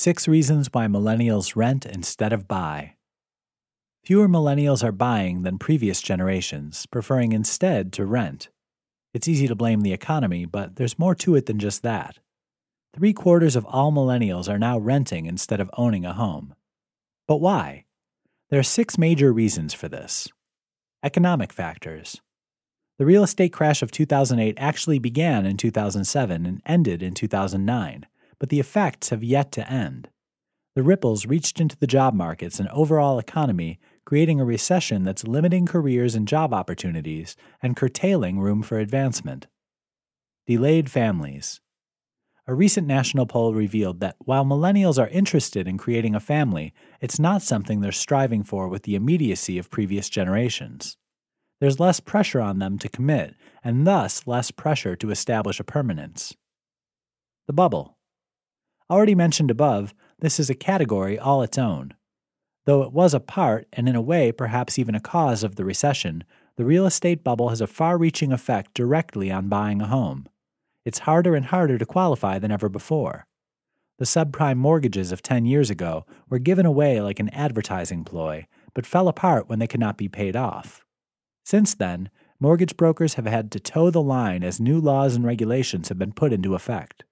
Six reasons why millennials rent instead of buy. Fewer millennials are buying than previous generations, preferring instead to rent. It's easy to blame the economy, but there's more to it than just that. Three quarters of all millennials are now renting instead of owning a home. But why? There are six major reasons for this. Economic factors. The real estate crash of 2008 actually began in 2007 and ended in 2009, but the effects have yet to end. The ripples reached into the job markets and overall economy creating a recession that's limiting careers and job opportunities and curtailing room for advancement. Delayed families. A recent national poll revealed that while millennials are interested in creating a family, it's not something they're striving for with the immediacy of previous generations. There's less pressure on them to commit, and thus less pressure to establish a permanence. The bubble. Already mentioned above, this is a category all its own. Though it was a part, and in a way perhaps even a cause of the recession, the real estate bubble has a far reaching effect directly on buying a home. It's harder and harder to qualify than ever before. The subprime mortgages of 10 years ago were given away like an advertising ploy, but fell apart when they could not be paid off. Since then, mortgage brokers have had to toe the line as new laws and regulations have been put into effect.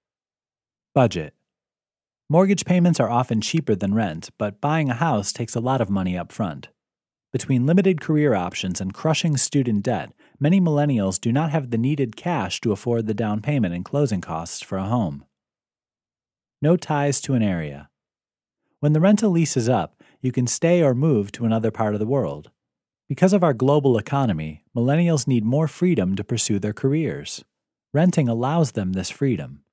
Budget Mortgage payments are often cheaper than rent, but buying a house takes a lot of money up front. Between limited career options and crushing student debt, many millennials do not have the needed cash to afford the down payment and closing costs for a home. No ties to an area. When the rental lease is up, you can stay or move to another part of the world. Because of our global economy, millennials need more freedom to pursue their careers. Renting allows them this freedom.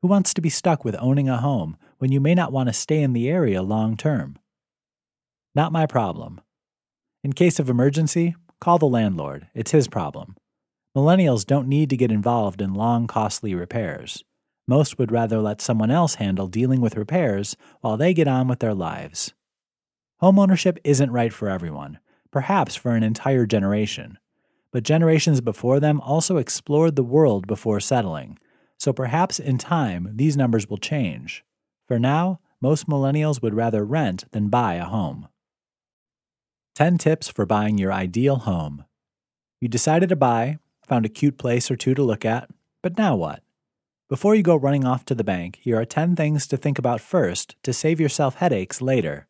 Who wants to be stuck with owning a home when you may not want to stay in the area long term? Not my problem. In case of emergency, call the landlord. It's his problem. Millennials don't need to get involved in long, costly repairs. Most would rather let someone else handle dealing with repairs while they get on with their lives. Homeownership isn't right for everyone, perhaps for an entire generation. But generations before them also explored the world before settling, so perhaps in time these numbers will change. For now, most millennials would rather rent than buy a home. 10 tips for buying your ideal home. You decided to buy, found a cute place or two to look at, but now what? Before you go running off to the bank, here are 10 things to think about first to save yourself headaches later.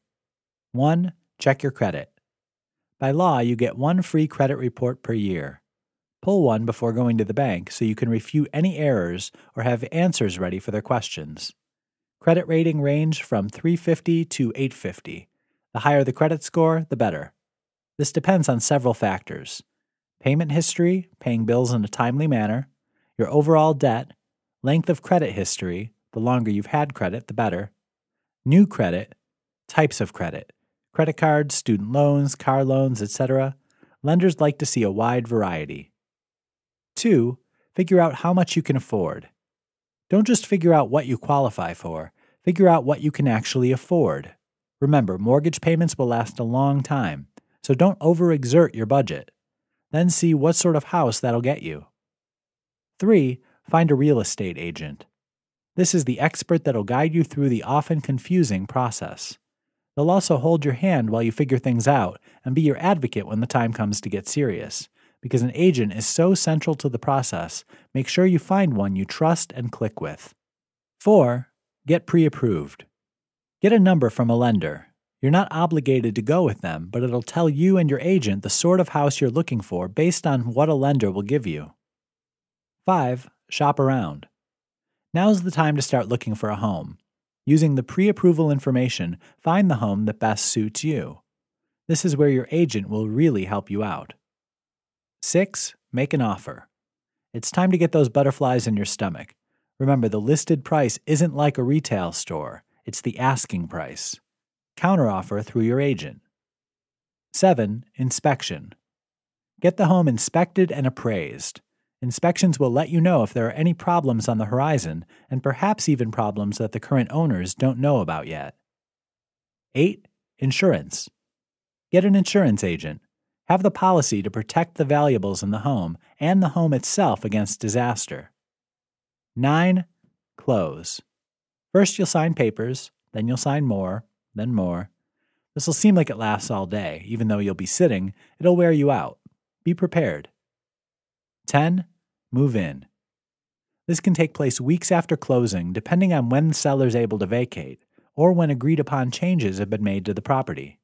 1. Check your credit. By law, you get one free credit report per year. Pull one before going to the bank so you can refute any errors or have answers ready for their questions. Credit rating range from 350 to 850. The higher the credit score, the better. This depends on several factors payment history, paying bills in a timely manner, your overall debt, length of credit history, the longer you've had credit, the better, new credit, types of credit, credit cards, student loans, car loans, etc. Lenders like to see a wide variety. 2. Figure out how much you can afford. Don't just figure out what you qualify for, figure out what you can actually afford. Remember, mortgage payments will last a long time, so don't overexert your budget. Then see what sort of house that'll get you. 3. Find a real estate agent. This is the expert that'll guide you through the often confusing process. They'll also hold your hand while you figure things out and be your advocate when the time comes to get serious because an agent is so central to the process, make sure you find one you trust and click with. 4. Get pre approved. Get a number from a lender. You're not obligated to go with them, but it'll tell you and your agent the sort of house you're looking for based on what a lender will give you. 5. Shop around. Now's the time to start looking for a home. Using the pre approval information, find the home that best suits you. This is where your agent will really help you out. 6. Make an offer. It's time to get those butterflies in your stomach. Remember, the listed price isn't like a retail store, it's the asking price. Counteroffer through your agent. 7. Inspection. Get the home inspected and appraised. Inspections will let you know if there are any problems on the horizon, and perhaps even problems that the current owners don't know about yet. 8. Insurance. Get an insurance agent. Have the policy to protect the valuables in the home and the home itself against disaster. 9. Close. First, you'll sign papers, then you'll sign more, then more. This will seem like it lasts all day. Even though you'll be sitting, it'll wear you out. Be prepared. 10. Move in. This can take place weeks after closing, depending on when the seller is able to vacate, or when agreed upon changes have been made to the property.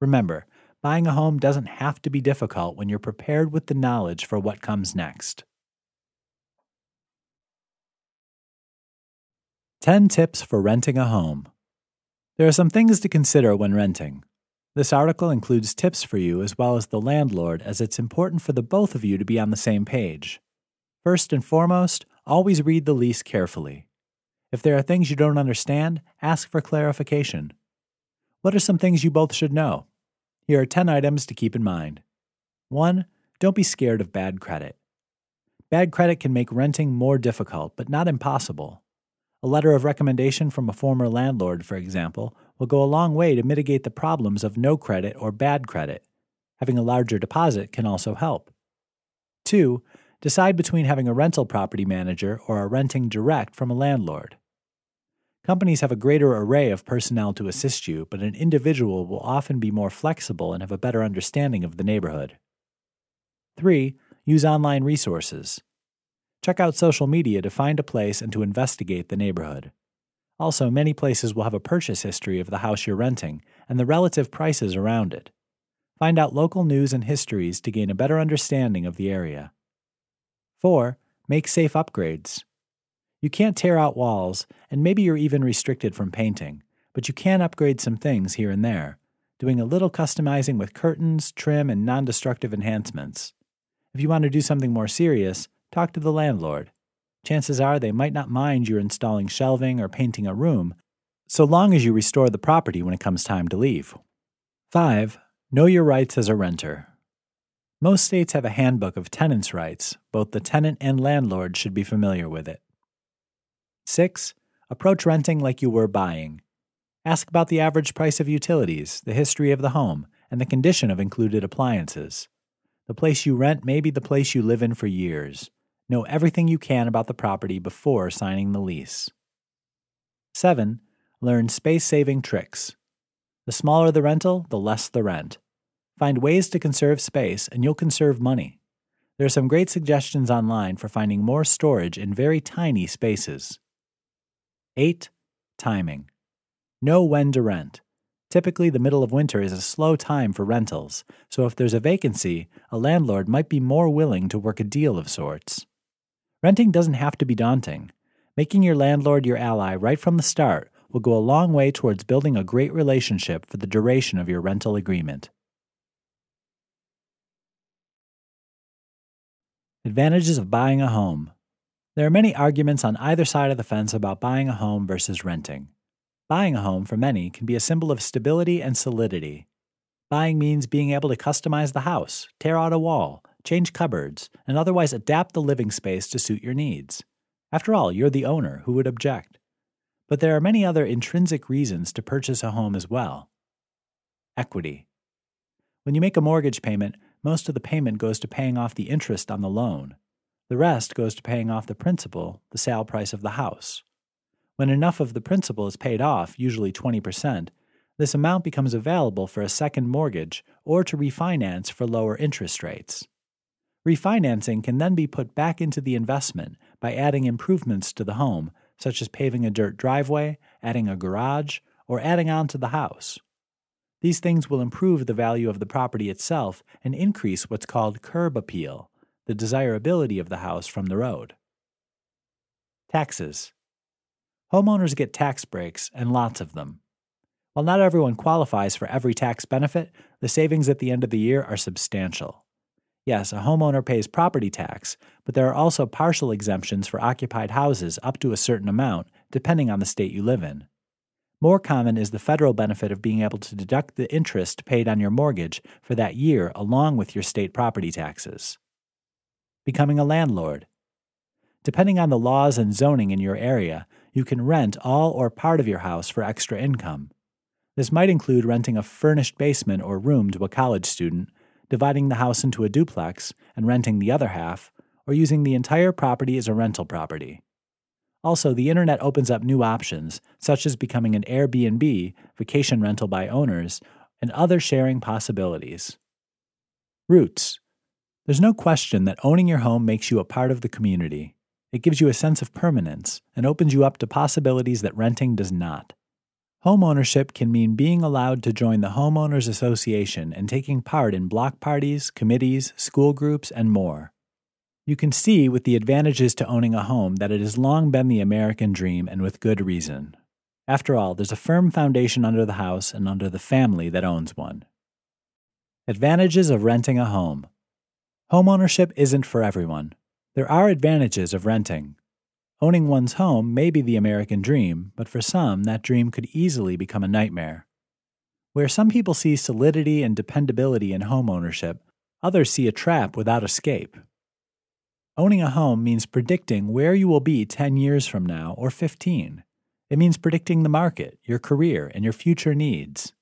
Remember, buying a home doesn't have to be difficult when you're prepared with the knowledge for what comes next. 10 tips for renting a home. There are some things to consider when renting. This article includes tips for you as well as the landlord, as it's important for the both of you to be on the same page. First and foremost, always read the lease carefully. If there are things you don't understand, ask for clarification. What are some things you both should know? Here are 10 items to keep in mind. 1. Don't be scared of bad credit. Bad credit can make renting more difficult, but not impossible. A letter of recommendation from a former landlord, for example, will go a long way to mitigate the problems of no credit or bad credit. Having a larger deposit can also help. 2. Decide between having a rental property manager or a renting direct from a landlord. Companies have a greater array of personnel to assist you, but an individual will often be more flexible and have a better understanding of the neighborhood. 3. Use online resources. Check out social media to find a place and to investigate the neighborhood. Also, many places will have a purchase history of the house you're renting and the relative prices around it. Find out local news and histories to gain a better understanding of the area. 4. Make safe upgrades. You can't tear out walls, and maybe you're even restricted from painting, but you can upgrade some things here and there, doing a little customizing with curtains, trim, and non destructive enhancements. If you want to do something more serious, talk to the landlord. Chances are they might not mind your installing shelving or painting a room, so long as you restore the property when it comes time to leave. 5. Know your rights as a renter. Most states have a handbook of tenants' rights. Both the tenant and landlord should be familiar with it. 6. Approach renting like you were buying. Ask about the average price of utilities, the history of the home, and the condition of included appliances. The place you rent may be the place you live in for years. Know everything you can about the property before signing the lease. 7. Learn space saving tricks. The smaller the rental, the less the rent. Find ways to conserve space, and you'll conserve money. There are some great suggestions online for finding more storage in very tiny spaces. 8. Timing. Know when to rent. Typically, the middle of winter is a slow time for rentals, so if there's a vacancy, a landlord might be more willing to work a deal of sorts. Renting doesn't have to be daunting. Making your landlord your ally right from the start will go a long way towards building a great relationship for the duration of your rental agreement. Advantages of buying a home. There are many arguments on either side of the fence about buying a home versus renting. Buying a home, for many, can be a symbol of stability and solidity. Buying means being able to customize the house, tear out a wall, change cupboards, and otherwise adapt the living space to suit your needs. After all, you're the owner who would object. But there are many other intrinsic reasons to purchase a home as well. Equity. When you make a mortgage payment, most of the payment goes to paying off the interest on the loan. The rest goes to paying off the principal, the sale price of the house. When enough of the principal is paid off, usually 20%, this amount becomes available for a second mortgage or to refinance for lower interest rates. Refinancing can then be put back into the investment by adding improvements to the home, such as paving a dirt driveway, adding a garage, or adding on to the house. These things will improve the value of the property itself and increase what's called curb appeal, the desirability of the house from the road. Taxes. Homeowners get tax breaks, and lots of them. While not everyone qualifies for every tax benefit, the savings at the end of the year are substantial. Yes, a homeowner pays property tax, but there are also partial exemptions for occupied houses up to a certain amount, depending on the state you live in. More common is the federal benefit of being able to deduct the interest paid on your mortgage for that year along with your state property taxes. Becoming a landlord. Depending on the laws and zoning in your area, you can rent all or part of your house for extra income. This might include renting a furnished basement or room to a college student dividing the house into a duplex and renting the other half, or using the entire property as a rental property. Also, the internet opens up new options, such as becoming an Airbnb, vacation rental by owners, and other sharing possibilities. Roots. There's no question that owning your home makes you a part of the community. It gives you a sense of permanence and opens you up to possibilities that renting does not. Home ownership can mean being allowed to join the Homeowners Association and taking part in block parties, committees, school groups, and more. You can see with the advantages to owning a home that it has long been the American dream and with good reason. After all, there's a firm foundation under the house and under the family that owns one. Advantages of renting a home. Homeownership isn't for everyone. There are advantages of renting. Owning one's home may be the American dream, but for some, that dream could easily become a nightmare. Where some people see solidity and dependability in home ownership, others see a trap without escape. Owning a home means predicting where you will be 10 years from now or 15. It means predicting the market, your career, and your future needs.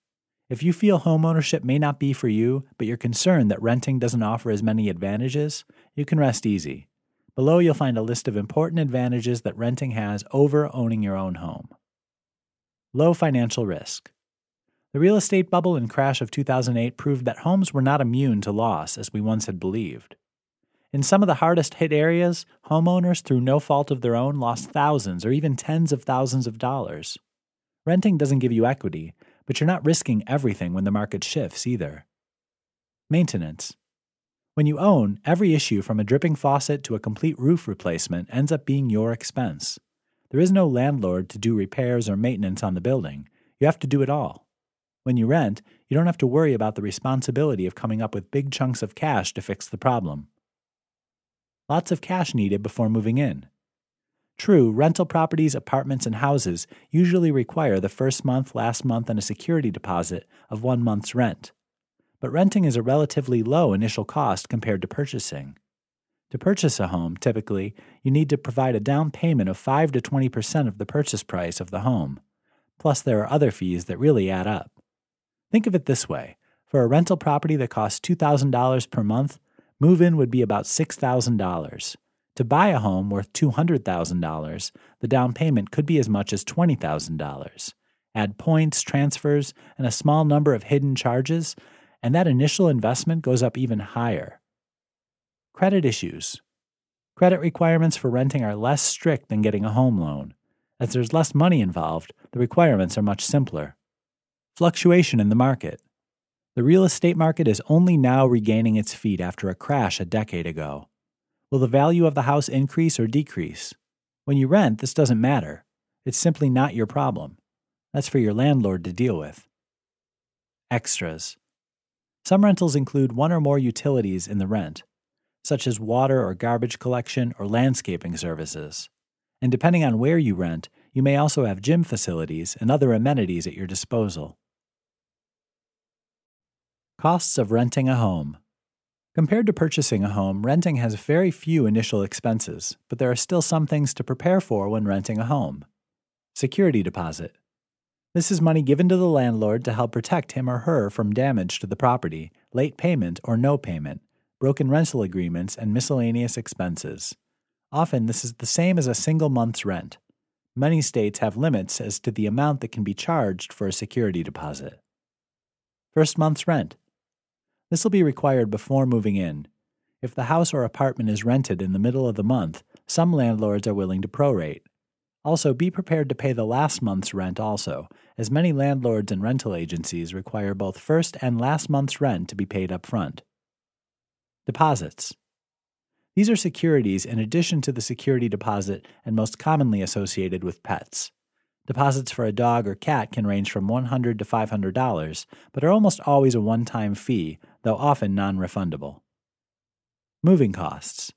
If you feel homeownership may not be for you, but you're concerned that renting doesn't offer as many advantages, you can rest easy. Below, you'll find a list of important advantages that renting has over owning your own home. Low financial risk. The real estate bubble and crash of 2008 proved that homes were not immune to loss as we once had believed. In some of the hardest hit areas, homeowners, through no fault of their own, lost thousands or even tens of thousands of dollars. Renting doesn't give you equity, but you're not risking everything when the market shifts either. Maintenance. When you own, every issue from a dripping faucet to a complete roof replacement ends up being your expense. There is no landlord to do repairs or maintenance on the building. You have to do it all. When you rent, you don't have to worry about the responsibility of coming up with big chunks of cash to fix the problem. Lots of cash needed before moving in. True, rental properties, apartments, and houses usually require the first month, last month, and a security deposit of one month's rent but renting is a relatively low initial cost compared to purchasing. To purchase a home, typically, you need to provide a down payment of 5 to 20% of the purchase price of the home. Plus, there are other fees that really add up. Think of it this way for a rental property that costs $2,000 per month, move in would be about $6,000. To buy a home worth $200,000, the down payment could be as much as $20,000. Add points, transfers, and a small number of hidden charges, and that initial investment goes up even higher. Credit issues. Credit requirements for renting are less strict than getting a home loan. As there's less money involved, the requirements are much simpler. Fluctuation in the market. The real estate market is only now regaining its feet after a crash a decade ago. Will the value of the house increase or decrease? When you rent, this doesn't matter. It's simply not your problem. That's for your landlord to deal with. Extras. Some rentals include one or more utilities in the rent, such as water or garbage collection or landscaping services. And depending on where you rent, you may also have gym facilities and other amenities at your disposal. Costs of renting a home. Compared to purchasing a home, renting has very few initial expenses, but there are still some things to prepare for when renting a home. Security deposit. This is money given to the landlord to help protect him or her from damage to the property, late payment or no payment, broken rental agreements, and miscellaneous expenses. Often, this is the same as a single month's rent. Many states have limits as to the amount that can be charged for a security deposit. First month's rent. This will be required before moving in. If the house or apartment is rented in the middle of the month, some landlords are willing to prorate. Also, be prepared to pay the last month's rent also, as many landlords and rental agencies require both first and last month's rent to be paid up front. Deposits. These are securities in addition to the security deposit and most commonly associated with pets. Deposits for a dog or cat can range from 100 to $500, but are almost always a one time fee, though often non refundable. Moving costs.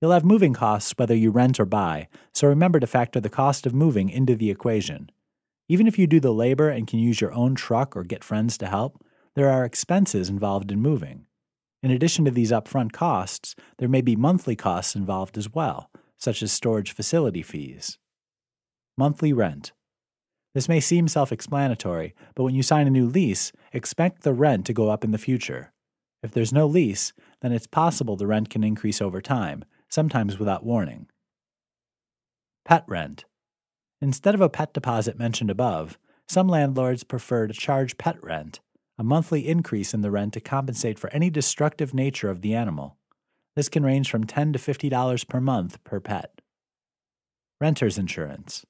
You'll have moving costs whether you rent or buy, so remember to factor the cost of moving into the equation. Even if you do the labor and can use your own truck or get friends to help, there are expenses involved in moving. In addition to these upfront costs, there may be monthly costs involved as well, such as storage facility fees. Monthly rent. This may seem self explanatory, but when you sign a new lease, expect the rent to go up in the future. If there's no lease, then it's possible the rent can increase over time, sometimes without warning. Pet rent. Instead of a pet deposit mentioned above, some landlords prefer to charge pet rent, a monthly increase in the rent to compensate for any destructive nature of the animal. This can range from 10 to $50 per month per pet. Renter's insurance.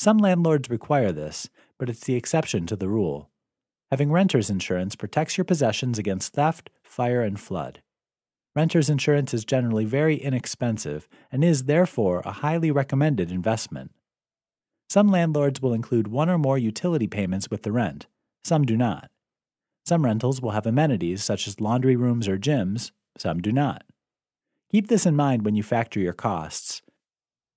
Some landlords require this, but it's the exception to the rule. Having renter's insurance protects your possessions against theft, fire, and flood. Renter's insurance is generally very inexpensive and is, therefore, a highly recommended investment. Some landlords will include one or more utility payments with the rent, some do not. Some rentals will have amenities such as laundry rooms or gyms, some do not. Keep this in mind when you factor your costs.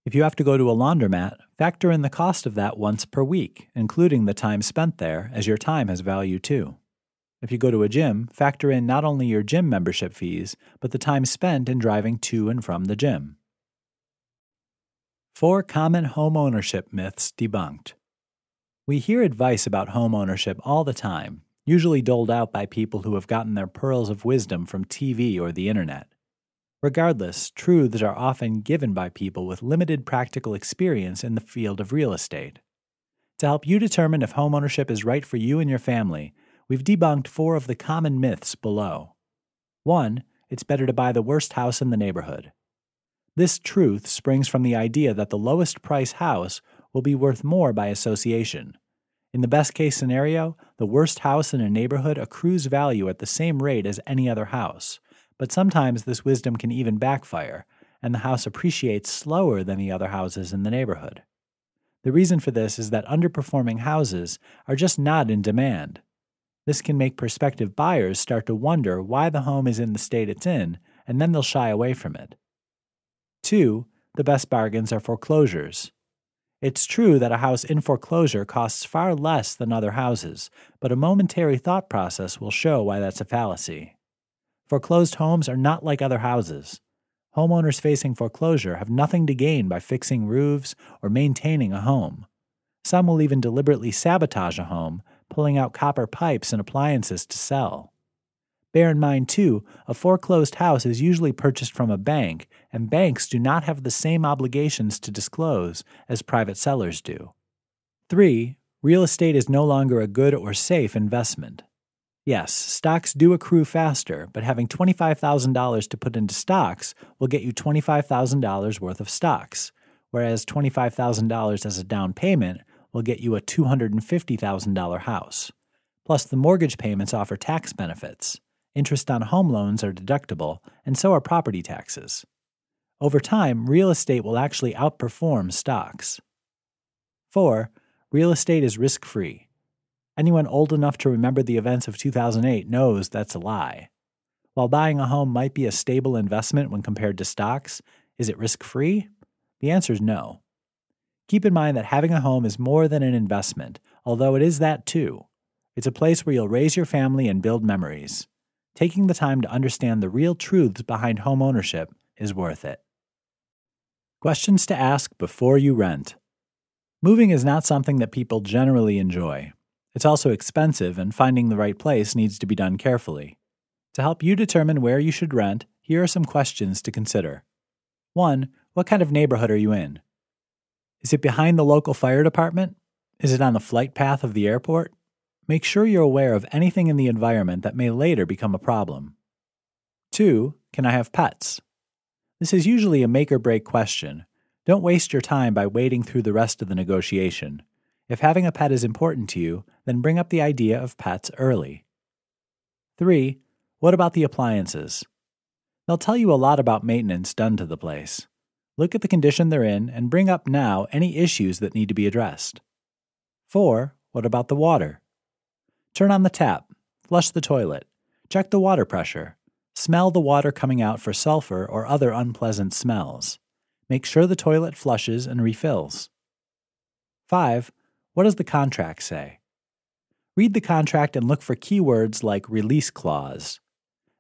If you have to go to a laundromat, factor in the cost of that once per week, including the time spent there, as your time has value too. If you go to a gym, factor in not only your gym membership fees, but the time spent in driving to and from the gym. Four common home ownership myths debunked. We hear advice about home ownership all the time, usually doled out by people who have gotten their pearls of wisdom from TV or the internet. Regardless, truths are often given by people with limited practical experience in the field of real estate. To help you determine if homeownership is right for you and your family, we've debunked four of the common myths below. 1. It's better to buy the worst house in the neighborhood. This truth springs from the idea that the lowest price house will be worth more by association. In the best case scenario, the worst house in a neighborhood accrues value at the same rate as any other house, but sometimes this wisdom can even backfire, and the house appreciates slower than the other houses in the neighborhood. The reason for this is that underperforming houses are just not in demand. This can make prospective buyers start to wonder why the home is in the state it's in, and then they'll shy away from it. Two, the best bargains are foreclosures. It's true that a house in foreclosure costs far less than other houses, but a momentary thought process will show why that's a fallacy. Foreclosed homes are not like other houses. Homeowners facing foreclosure have nothing to gain by fixing roofs or maintaining a home. Some will even deliberately sabotage a home, pulling out copper pipes and appliances to sell. Bear in mind, too, a foreclosed house is usually purchased from a bank, and banks do not have the same obligations to disclose as private sellers do. 3. Real estate is no longer a good or safe investment. Yes, stocks do accrue faster, but having $25,000 to put into stocks will get you $25,000 worth of stocks, whereas $25,000 as a down payment will get you a $250,000 house. Plus, the mortgage payments offer tax benefits. Interest on home loans are deductible, and so are property taxes. Over time, real estate will actually outperform stocks. 4. Real estate is risk free. Anyone old enough to remember the events of 2008 knows that's a lie. While buying a home might be a stable investment when compared to stocks, is it risk free? The answer is no. Keep in mind that having a home is more than an investment, although it is that too. It's a place where you'll raise your family and build memories taking the time to understand the real truths behind home ownership is worth it. Questions to ask before you rent. Moving is not something that people generally enjoy. It's also expensive, and finding the right place needs to be done carefully. To help you determine where you should rent, here are some questions to consider. 1. What kind of neighborhood are you in? Is it behind the local fire department? Is it on the flight path of the airport? Make sure you're aware of anything in the environment that may later become a problem. 2. Can I have pets? This is usually a make or break question. Don't waste your time by wading through the rest of the negotiation. If having a pet is important to you, then bring up the idea of pets early. 3. What about the appliances? They'll tell you a lot about maintenance done to the place. Look at the condition they're in and bring up now any issues that need to be addressed. 4. What about the water? Turn on the tap, flush the toilet, check the water pressure, smell the water coming out for sulfur or other unpleasant smells. Make sure the toilet flushes and refills. 5. What does the contract say? Read the contract and look for keywords like release clause.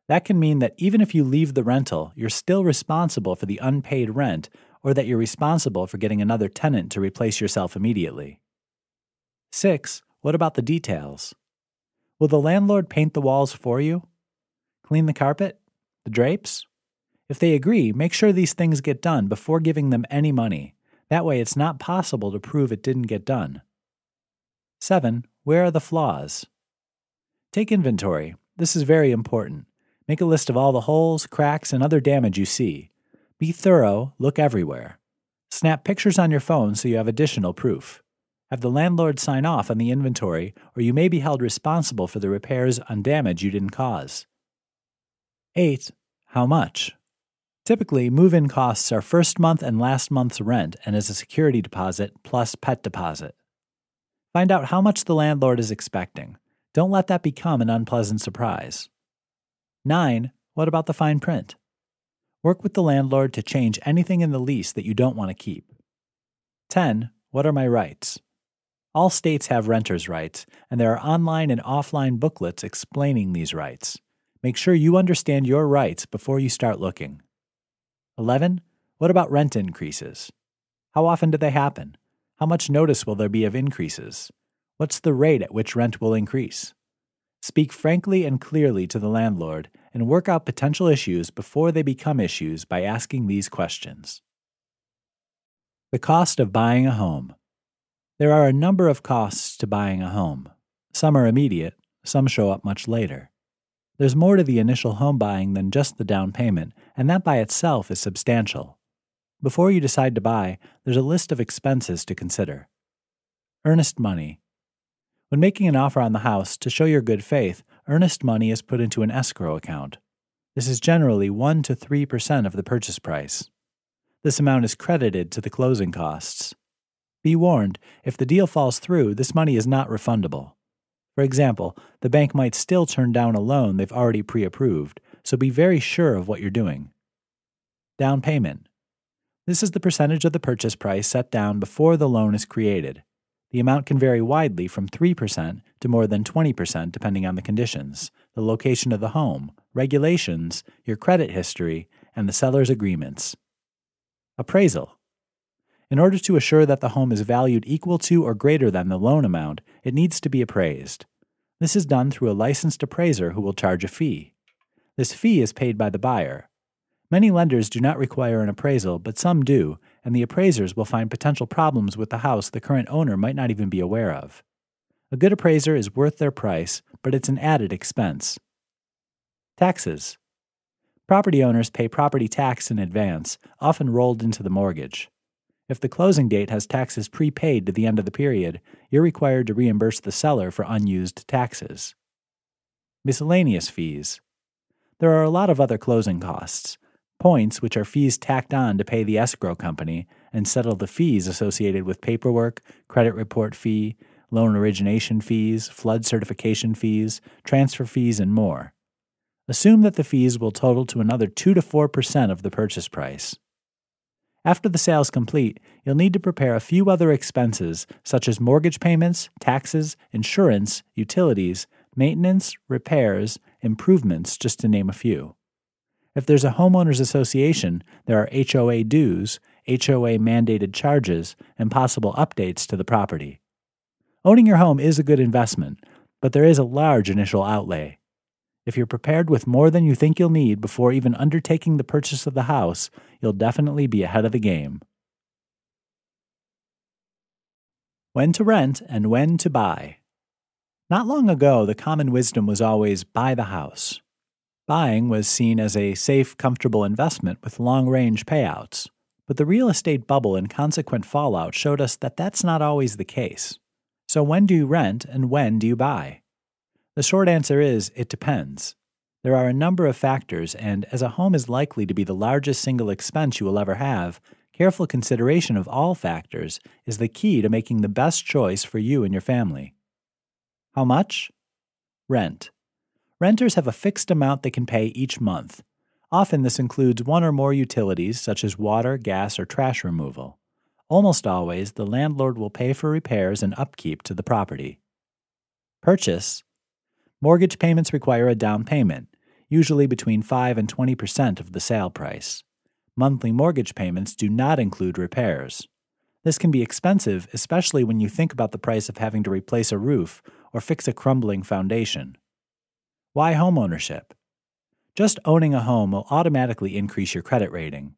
That can mean that even if you leave the rental, you're still responsible for the unpaid rent or that you're responsible for getting another tenant to replace yourself immediately. 6. What about the details? Will the landlord paint the walls for you? Clean the carpet? The drapes? If they agree, make sure these things get done before giving them any money. That way, it's not possible to prove it didn't get done. 7. Where are the flaws? Take inventory. This is very important. Make a list of all the holes, cracks, and other damage you see. Be thorough, look everywhere. Snap pictures on your phone so you have additional proof. Have the landlord sign off on the inventory, or you may be held responsible for the repairs on damage you didn't cause. 8. How much? Typically, move in costs are first month and last month's rent and is a security deposit plus pet deposit. Find out how much the landlord is expecting. Don't let that become an unpleasant surprise. 9. What about the fine print? Work with the landlord to change anything in the lease that you don't want to keep. 10. What are my rights? All states have renters' rights, and there are online and offline booklets explaining these rights. Make sure you understand your rights before you start looking. 11. What about rent increases? How often do they happen? How much notice will there be of increases? What's the rate at which rent will increase? Speak frankly and clearly to the landlord and work out potential issues before they become issues by asking these questions. The cost of buying a home. There are a number of costs to buying a home. Some are immediate, some show up much later. There's more to the initial home buying than just the down payment, and that by itself is substantial. Before you decide to buy, there's a list of expenses to consider. Earnest money. When making an offer on the house, to show your good faith, earnest money is put into an escrow account. This is generally 1 to 3% of the purchase price. This amount is credited to the closing costs. Be warned, if the deal falls through, this money is not refundable. For example, the bank might still turn down a loan they've already pre approved, so be very sure of what you're doing. Down payment. This is the percentage of the purchase price set down before the loan is created. The amount can vary widely from 3% to more than 20% depending on the conditions, the location of the home, regulations, your credit history, and the seller's agreements. Appraisal. In order to assure that the home is valued equal to or greater than the loan amount, it needs to be appraised. This is done through a licensed appraiser who will charge a fee. This fee is paid by the buyer. Many lenders do not require an appraisal, but some do, and the appraisers will find potential problems with the house the current owner might not even be aware of. A good appraiser is worth their price, but it's an added expense. Taxes. Property owners pay property tax in advance, often rolled into the mortgage. If the closing date has taxes prepaid to the end of the period, you're required to reimburse the seller for unused taxes. Miscellaneous fees. There are a lot of other closing costs. Points, which are fees tacked on to pay the escrow company and settle the fees associated with paperwork, credit report fee, loan origination fees, flood certification fees, transfer fees, and more. Assume that the fees will total to another 2 to 4% of the purchase price. After the sale is complete, you'll need to prepare a few other expenses such as mortgage payments, taxes, insurance, utilities, maintenance, repairs, improvements, just to name a few. If there's a homeowners association, there are HOA dues, HOA mandated charges, and possible updates to the property. Owning your home is a good investment, but there is a large initial outlay. If you're prepared with more than you think you'll need before even undertaking the purchase of the house, you'll definitely be ahead of the game. When to rent and when to buy. Not long ago, the common wisdom was always buy the house. Buying was seen as a safe, comfortable investment with long range payouts. But the real estate bubble and consequent fallout showed us that that's not always the case. So, when do you rent and when do you buy? The short answer is it depends. There are a number of factors, and as a home is likely to be the largest single expense you will ever have, careful consideration of all factors is the key to making the best choice for you and your family. How much? Rent. Renters have a fixed amount they can pay each month. Often this includes one or more utilities, such as water, gas, or trash removal. Almost always, the landlord will pay for repairs and upkeep to the property. Purchase Mortgage payments require a down payment, usually between 5 and 20% of the sale price. Monthly mortgage payments do not include repairs. This can be expensive, especially when you think about the price of having to replace a roof or fix a crumbling foundation. Why homeownership? Just owning a home will automatically increase your credit rating.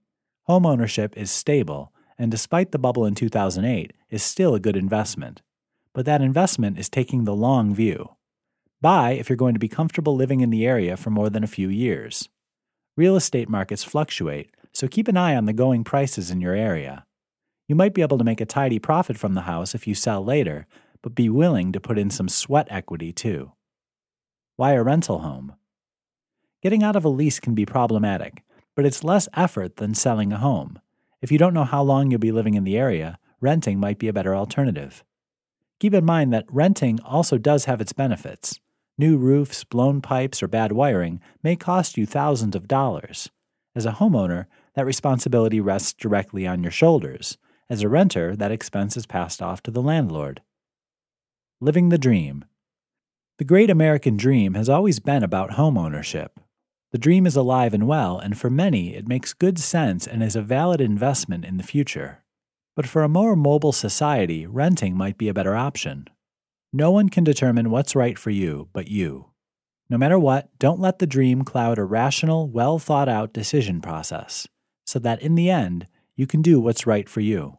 Homeownership is stable, and despite the bubble in 2008, is still a good investment. But that investment is taking the long view. Buy if you're going to be comfortable living in the area for more than a few years. Real estate markets fluctuate, so keep an eye on the going prices in your area. You might be able to make a tidy profit from the house if you sell later, but be willing to put in some sweat equity too. Why a rental home? Getting out of a lease can be problematic, but it's less effort than selling a home. If you don't know how long you'll be living in the area, renting might be a better alternative. Keep in mind that renting also does have its benefits. New roofs, blown pipes, or bad wiring may cost you thousands of dollars. As a homeowner, that responsibility rests directly on your shoulders. As a renter, that expense is passed off to the landlord. Living the Dream The great American dream has always been about home ownership. The dream is alive and well, and for many, it makes good sense and is a valid investment in the future. But for a more mobile society, renting might be a better option. No one can determine what's right for you but you. No matter what, don't let the dream cloud a rational, well thought out decision process, so that in the end, you can do what's right for you.